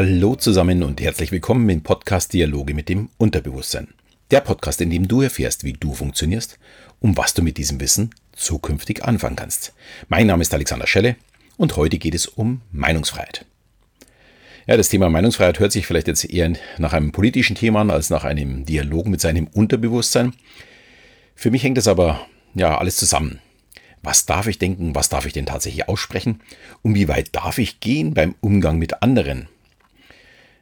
Hallo zusammen und herzlich willkommen im Podcast Dialoge mit dem Unterbewusstsein. Der Podcast, in dem du erfährst, wie du funktionierst und was du mit diesem Wissen zukünftig anfangen kannst. Mein Name ist Alexander Schelle und heute geht es um Meinungsfreiheit. Ja, das Thema Meinungsfreiheit hört sich vielleicht jetzt eher nach einem politischen Thema an als nach einem Dialog mit seinem Unterbewusstsein. Für mich hängt das aber ja alles zusammen. Was darf ich denken? Was darf ich denn tatsächlich aussprechen? Und wie weit darf ich gehen beim Umgang mit anderen?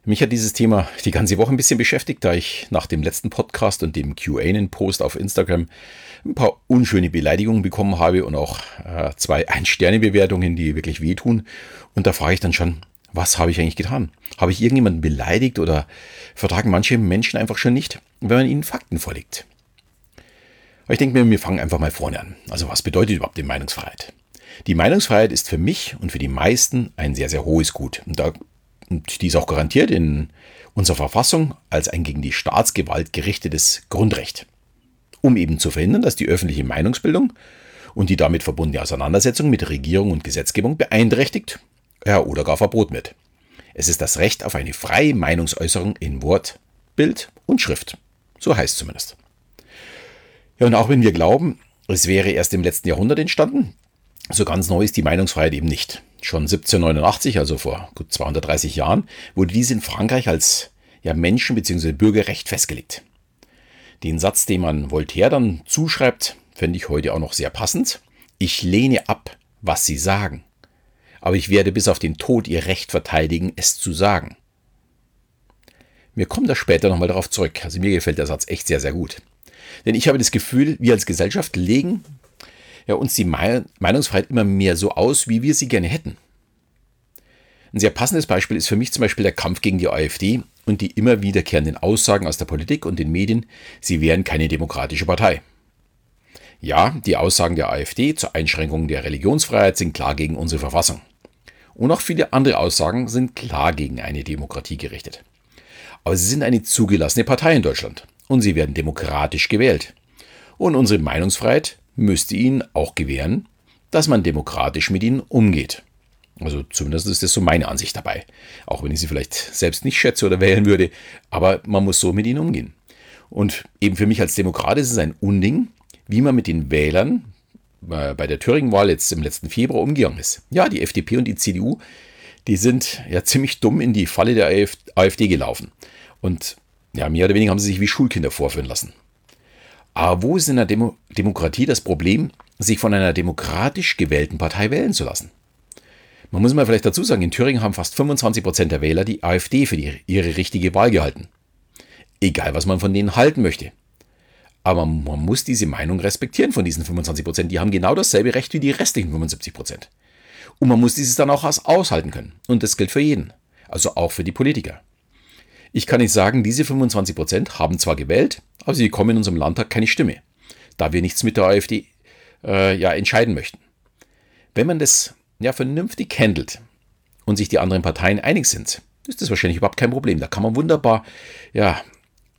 Mich hat dieses Thema die ganze Woche ein bisschen beschäftigt, da ich nach dem letzten Podcast und dem QA-Post auf Instagram ein paar unschöne Beleidigungen bekommen habe und auch äh, zwei Ein-Sterne-Bewertungen, die wirklich wehtun. Und da frage ich dann schon, was habe ich eigentlich getan? Habe ich irgendjemanden beleidigt oder vertragen manche Menschen einfach schon nicht, wenn man ihnen Fakten vorlegt? Aber ich denke mir, wir fangen einfach mal vorne an. Also was bedeutet überhaupt die Meinungsfreiheit? Die Meinungsfreiheit ist für mich und für die meisten ein sehr, sehr hohes Gut. Und da und die ist auch garantiert in unserer Verfassung als ein gegen die Staatsgewalt gerichtetes Grundrecht, um eben zu verhindern, dass die öffentliche Meinungsbildung und die damit verbundene Auseinandersetzung mit Regierung und Gesetzgebung beeinträchtigt ja, oder gar verboten wird. Es ist das Recht auf eine freie Meinungsäußerung in Wort, Bild und Schrift. So heißt es zumindest. Ja, und auch wenn wir glauben, es wäre erst im letzten Jahrhundert entstanden, so ganz neu ist die Meinungsfreiheit eben nicht. Schon 1789, also vor gut 230 Jahren, wurde dies in Frankreich als ja, Menschen- bzw. Bürgerrecht festgelegt. Den Satz, den man Voltaire dann zuschreibt, fände ich heute auch noch sehr passend. Ich lehne ab, was Sie sagen, aber ich werde bis auf den Tod Ihr Recht verteidigen, es zu sagen. Wir kommen da später nochmal darauf zurück. Also mir gefällt der Satz echt sehr, sehr gut. Denn ich habe das Gefühl, wir als Gesellschaft legen ja, uns die Meinungsfreiheit immer mehr so aus, wie wir sie gerne hätten. Ein sehr passendes Beispiel ist für mich zum Beispiel der Kampf gegen die AfD und die immer wiederkehrenden Aussagen aus der Politik und den Medien, sie wären keine demokratische Partei. Ja, die Aussagen der AfD zur Einschränkung der Religionsfreiheit sind klar gegen unsere Verfassung. Und auch viele andere Aussagen sind klar gegen eine Demokratie gerichtet. Aber sie sind eine zugelassene Partei in Deutschland und sie werden demokratisch gewählt. Und unsere Meinungsfreiheit müsste ihnen auch gewähren, dass man demokratisch mit ihnen umgeht. Also zumindest ist das so meine Ansicht dabei. Auch wenn ich sie vielleicht selbst nicht schätze oder wählen würde, aber man muss so mit ihnen umgehen. Und eben für mich als Demokrat ist es ein Unding, wie man mit den Wählern äh, bei der Thüringen-Wahl jetzt im letzten Februar umgegangen ist. Ja, die FDP und die CDU, die sind ja ziemlich dumm in die Falle der AfD gelaufen. Und ja, mehr oder weniger haben sie sich wie Schulkinder vorführen lassen. Aber wo ist in der Demo Demokratie das Problem, sich von einer demokratisch gewählten Partei wählen zu lassen? Man muss mal vielleicht dazu sagen, in Thüringen haben fast 25 Prozent der Wähler die AfD für die, ihre richtige Wahl gehalten. Egal, was man von denen halten möchte. Aber man muss diese Meinung respektieren von diesen 25 Prozent. Die haben genau dasselbe Recht wie die restlichen 75 Prozent. Und man muss dieses dann auch aushalten können. Und das gilt für jeden. Also auch für die Politiker. Ich kann nicht sagen, diese 25 Prozent haben zwar gewählt, aber sie bekommen in unserem Landtag keine Stimme, da wir nichts mit der AfD äh, ja, entscheiden möchten. Wenn man das ja vernünftig handelt und sich die anderen Parteien einig sind, ist das wahrscheinlich überhaupt kein Problem. Da kann man wunderbar ja,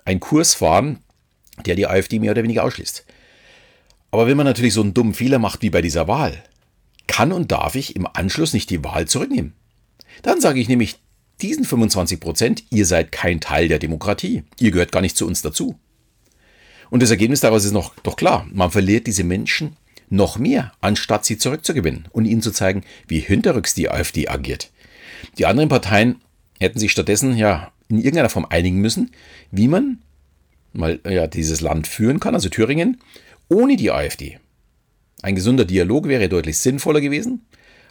einen Kurs fahren, der die AfD mehr oder weniger ausschließt. Aber wenn man natürlich so einen dummen Fehler macht wie bei dieser Wahl, kann und darf ich im Anschluss nicht die Wahl zurücknehmen. Dann sage ich nämlich diesen 25 Prozent, ihr seid kein Teil der Demokratie. Ihr gehört gar nicht zu uns dazu. Und das Ergebnis daraus ist noch, doch klar. Man verliert diese Menschen noch mehr, anstatt sie zurückzugewinnen und ihnen zu zeigen, wie hinterrücks die AfD agiert. Die anderen Parteien hätten sich stattdessen ja in irgendeiner Form einigen müssen, wie man mal ja, dieses Land führen kann, also Thüringen, ohne die AfD. Ein gesunder Dialog wäre deutlich sinnvoller gewesen,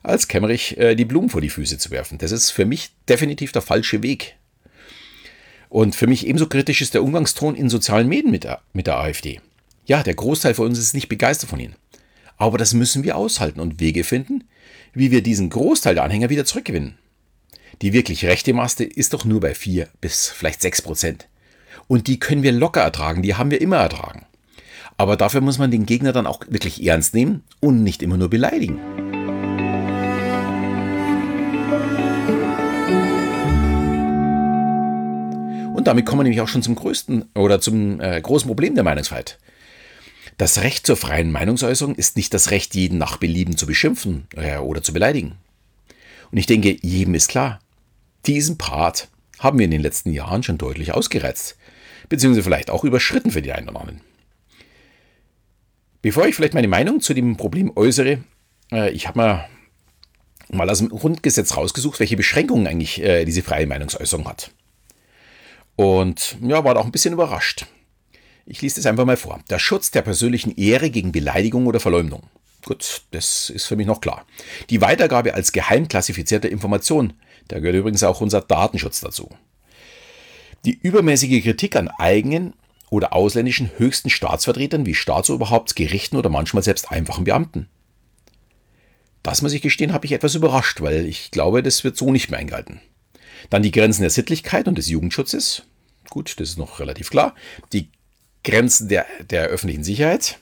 als Kemmerich äh, die Blumen vor die Füße zu werfen. Das ist für mich definitiv der falsche Weg. Und für mich ebenso kritisch ist der Umgangston in sozialen Medien mit der, mit der AfD. Ja, der Großteil von uns ist nicht begeistert von ihnen. Aber das müssen wir aushalten und Wege finden, wie wir diesen Großteil der Anhänger wieder zurückgewinnen. Die wirklich rechte Maste ist doch nur bei 4 bis vielleicht 6 Prozent. Und die können wir locker ertragen, die haben wir immer ertragen. Aber dafür muss man den Gegner dann auch wirklich ernst nehmen und nicht immer nur beleidigen. Damit kommen wir nämlich auch schon zum größten oder zum äh, großen Problem der Meinungsfreiheit. Das Recht zur freien Meinungsäußerung ist nicht das Recht, jeden nach Belieben zu beschimpfen äh, oder zu beleidigen. Und ich denke, jedem ist klar, Diesen Part haben wir in den letzten Jahren schon deutlich ausgereizt, beziehungsweise vielleicht auch überschritten für die einen oder anderen. Bevor ich vielleicht meine Meinung zu dem Problem äußere, äh, ich habe mal, mal aus dem Grundgesetz rausgesucht, welche Beschränkungen eigentlich äh, diese freie Meinungsäußerung hat. Und ja, war auch ein bisschen überrascht. Ich lese das einfach mal vor. Der Schutz der persönlichen Ehre gegen Beleidigung oder Verleumdung. Gut, das ist für mich noch klar. Die Weitergabe als geheim klassifizierter Information. Da gehört übrigens auch unser Datenschutz dazu. Die übermäßige Kritik an eigenen oder ausländischen höchsten Staatsvertretern wie Staatsoberhaupt, Gerichten oder manchmal selbst einfachen Beamten. Das muss ich gestehen, habe ich etwas überrascht, weil ich glaube, das wird so nicht mehr eingehalten. Dann die Grenzen der Sittlichkeit und des Jugendschutzes. Gut, das ist noch relativ klar. Die Grenzen der, der öffentlichen Sicherheit.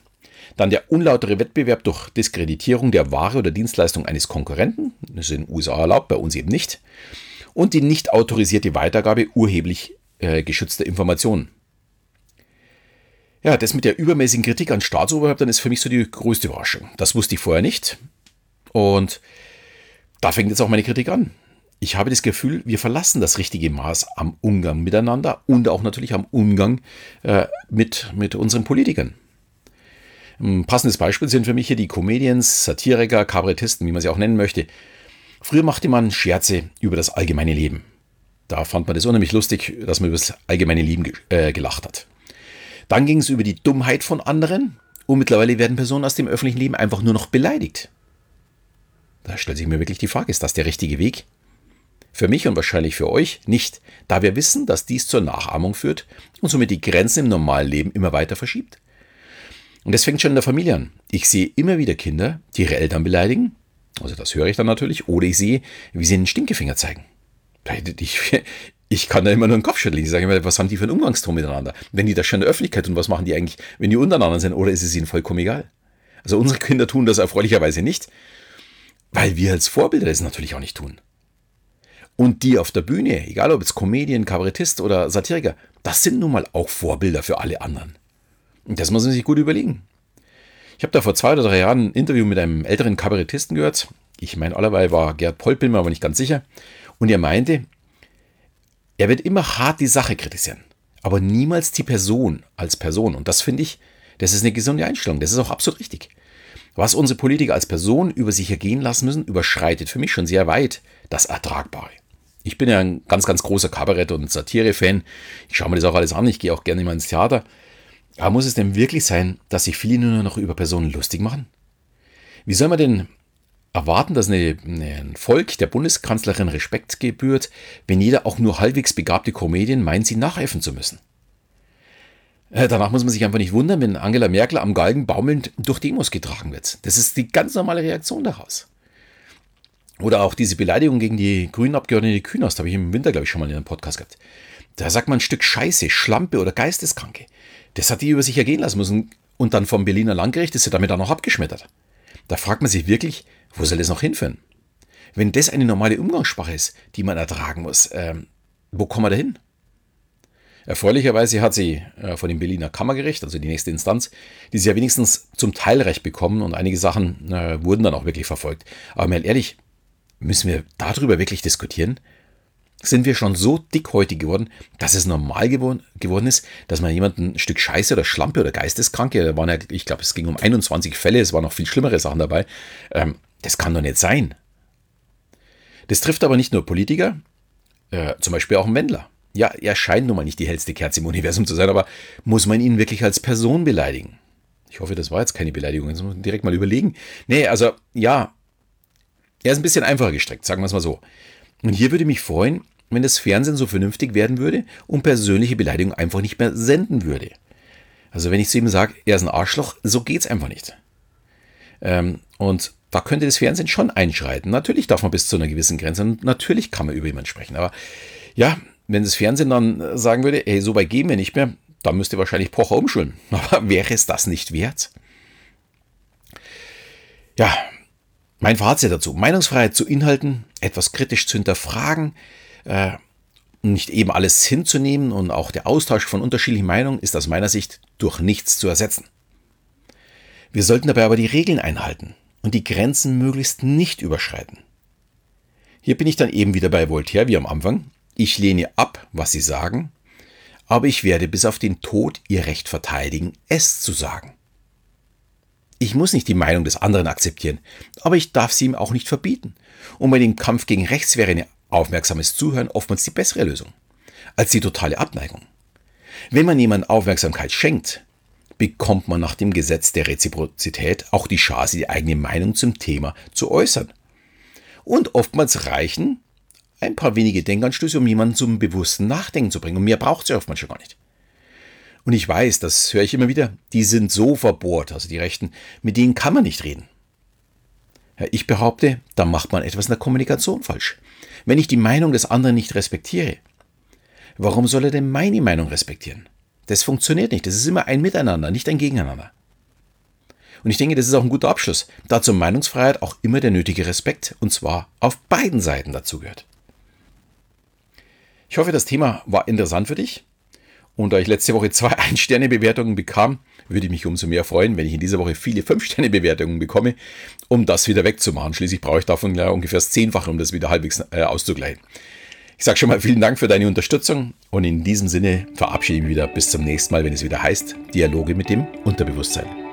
Dann der unlautere Wettbewerb durch Diskreditierung der Ware oder Dienstleistung eines Konkurrenten. Das ist in den USA erlaubt, bei uns eben nicht. Und die nicht autorisierte Weitergabe urheblich äh, geschützter Informationen. Ja, das mit der übermäßigen Kritik an Staatsoberhäuptern ist für mich so die größte Überraschung. Das wusste ich vorher nicht. Und da fängt jetzt auch meine Kritik an ich habe das Gefühl, wir verlassen das richtige Maß am Umgang miteinander und auch natürlich am Umgang äh, mit, mit unseren Politikern. Ein passendes Beispiel sind für mich hier die Comedians, Satiriker, Kabarettisten, wie man sie auch nennen möchte. Früher machte man Scherze über das allgemeine Leben. Da fand man das unheimlich lustig, dass man über das allgemeine Leben äh, gelacht hat. Dann ging es über die Dummheit von anderen und mittlerweile werden Personen aus dem öffentlichen Leben einfach nur noch beleidigt. Da stellt sich mir wirklich die Frage, ist das der richtige Weg? Für mich und wahrscheinlich für euch nicht, da wir wissen, dass dies zur Nachahmung führt und somit die Grenzen im normalen Leben immer weiter verschiebt. Und das fängt schon in der Familie an. Ich sehe immer wieder Kinder, die ihre Eltern beleidigen, also das höre ich dann natürlich, oder ich sehe, wie sie einen Stinkefinger zeigen. Ich, ich kann da immer nur den Kopf schütteln. Ich sage immer, was haben die für einen Umgangston miteinander? Wenn die das schon in der Öffentlichkeit tun, was machen die eigentlich, wenn die untereinander sind, oder ist es ihnen vollkommen egal? Also unsere Kinder tun das erfreulicherweise nicht, weil wir als Vorbilder das natürlich auch nicht tun. Und die auf der Bühne, egal ob jetzt Comedian, Kabarettist oder Satiriker, das sind nun mal auch Vorbilder für alle anderen. Und das muss man sich gut überlegen. Ich habe da vor zwei oder drei Jahren ein Interview mit einem älteren Kabarettisten gehört. Ich meine, allerweil war Gerd Poll, bin mir aber nicht ganz sicher. Und er meinte, er wird immer hart die Sache kritisieren, aber niemals die Person als Person. Und das finde ich, das ist eine gesunde Einstellung. Das ist auch absolut richtig. Was unsere Politiker als Person über sich ergehen lassen müssen, überschreitet für mich schon sehr weit das Ertragbare. Ich bin ja ein ganz, ganz großer Kabarett- und Satire-Fan. Ich schaue mir das auch alles an. Ich gehe auch gerne immer ins Theater. Aber muss es denn wirklich sein, dass sich viele nur noch über Personen lustig machen? Wie soll man denn erwarten, dass ein Volk der Bundeskanzlerin Respekt gebührt, wenn jeder auch nur halbwegs begabte Comedian meint, sie nachäffen zu müssen? Äh, danach muss man sich einfach nicht wundern, wenn Angela Merkel am Galgen baumelnd durch Demos getragen wird. Das ist die ganz normale Reaktion daraus. Oder auch diese Beleidigung gegen die grünen Abgeordnete Künast, habe ich im Winter, glaube ich, schon mal in einem Podcast gehabt. Da sagt man ein Stück Scheiße, Schlampe oder Geisteskranke. Das hat die über sich ergehen lassen müssen. Und dann vom Berliner Landgericht ist sie damit auch noch abgeschmettert. Da fragt man sich wirklich, wo soll das noch hinführen? Wenn das eine normale Umgangssprache ist, die man ertragen muss, ähm, wo kommen wir da hin? Erfreulicherweise hat sie äh, von dem Berliner Kammergericht, also die nächste Instanz, die sie ja wenigstens zum Teil recht bekommen und einige Sachen äh, wurden dann auch wirklich verfolgt. Aber mal ehrlich, Müssen wir darüber wirklich diskutieren? Sind wir schon so dickhäutig geworden, dass es normal geworden, geworden ist, dass man jemanden ein Stück Scheiße oder Schlampe oder Geisteskranke, da waren ja, ich glaube, es ging um 21 Fälle, es waren noch viel schlimmere Sachen dabei, ähm, das kann doch nicht sein. Das trifft aber nicht nur Politiker, äh, zum Beispiel auch einen Wendler. Ja, er scheint nun mal nicht die hellste Kerze im Universum zu sein, aber muss man ihn wirklich als Person beleidigen? Ich hoffe, das war jetzt keine Beleidigung, das muss man direkt mal überlegen. Nee, also ja, er ist ein bisschen einfacher gestrickt, sagen wir es mal so. Und hier würde mich freuen, wenn das Fernsehen so vernünftig werden würde und persönliche Beleidigungen einfach nicht mehr senden würde. Also wenn ich zu ihm sage, er ist ein Arschloch, so geht es einfach nicht. Ähm, und da könnte das Fernsehen schon einschreiten. Natürlich darf man bis zu einer gewissen Grenze und natürlich kann man über jemanden sprechen. Aber ja, wenn das Fernsehen dann sagen würde, ey, so weit gehen wir nicht mehr, dann müsste wahrscheinlich Pocher umschulen. Aber wäre es das nicht wert? Ja, mein Fazit dazu, Meinungsfreiheit zu Inhalten, etwas kritisch zu hinterfragen, äh, nicht eben alles hinzunehmen und auch der Austausch von unterschiedlichen Meinungen ist aus meiner Sicht durch nichts zu ersetzen. Wir sollten dabei aber die Regeln einhalten und die Grenzen möglichst nicht überschreiten. Hier bin ich dann eben wieder bei Voltaire wie am Anfang. Ich lehne ab, was Sie sagen, aber ich werde bis auf den Tod Ihr Recht verteidigen, es zu sagen. Ich muss nicht die Meinung des anderen akzeptieren, aber ich darf sie ihm auch nicht verbieten. Und bei dem Kampf gegen rechts wäre ein aufmerksames Zuhören oftmals die bessere Lösung als die totale Abneigung. Wenn man jemandem Aufmerksamkeit schenkt, bekommt man nach dem Gesetz der Reziprozität auch die Chance, die eigene Meinung zum Thema zu äußern. Und oftmals reichen ein paar wenige Denkanstöße, um jemanden zum bewussten Nachdenken zu bringen. Und mehr braucht es ja oftmals schon gar nicht. Und ich weiß, das höre ich immer wieder, die sind so verbohrt, also die Rechten, mit denen kann man nicht reden. Ich behaupte, da macht man etwas in der Kommunikation falsch. Wenn ich die Meinung des anderen nicht respektiere, warum soll er denn meine Meinung respektieren? Das funktioniert nicht. Das ist immer ein Miteinander, nicht ein Gegeneinander. Und ich denke, das ist auch ein guter Abschluss, da zur Meinungsfreiheit auch immer der nötige Respekt, und zwar auf beiden Seiten dazugehört. Ich hoffe, das Thema war interessant für dich. Und da ich letzte Woche zwei Ein-Sterne-Bewertungen bekam, würde ich mich umso mehr freuen, wenn ich in dieser Woche viele Fünf-Sterne-Bewertungen bekomme, um das wieder wegzumachen. Schließlich brauche ich davon ja ungefähr das Zehnfache, um das wieder halbwegs äh, auszugleichen. Ich sage schon mal vielen Dank für deine Unterstützung und in diesem Sinne verabschiede ich mich wieder bis zum nächsten Mal, wenn es wieder heißt Dialoge mit dem Unterbewusstsein.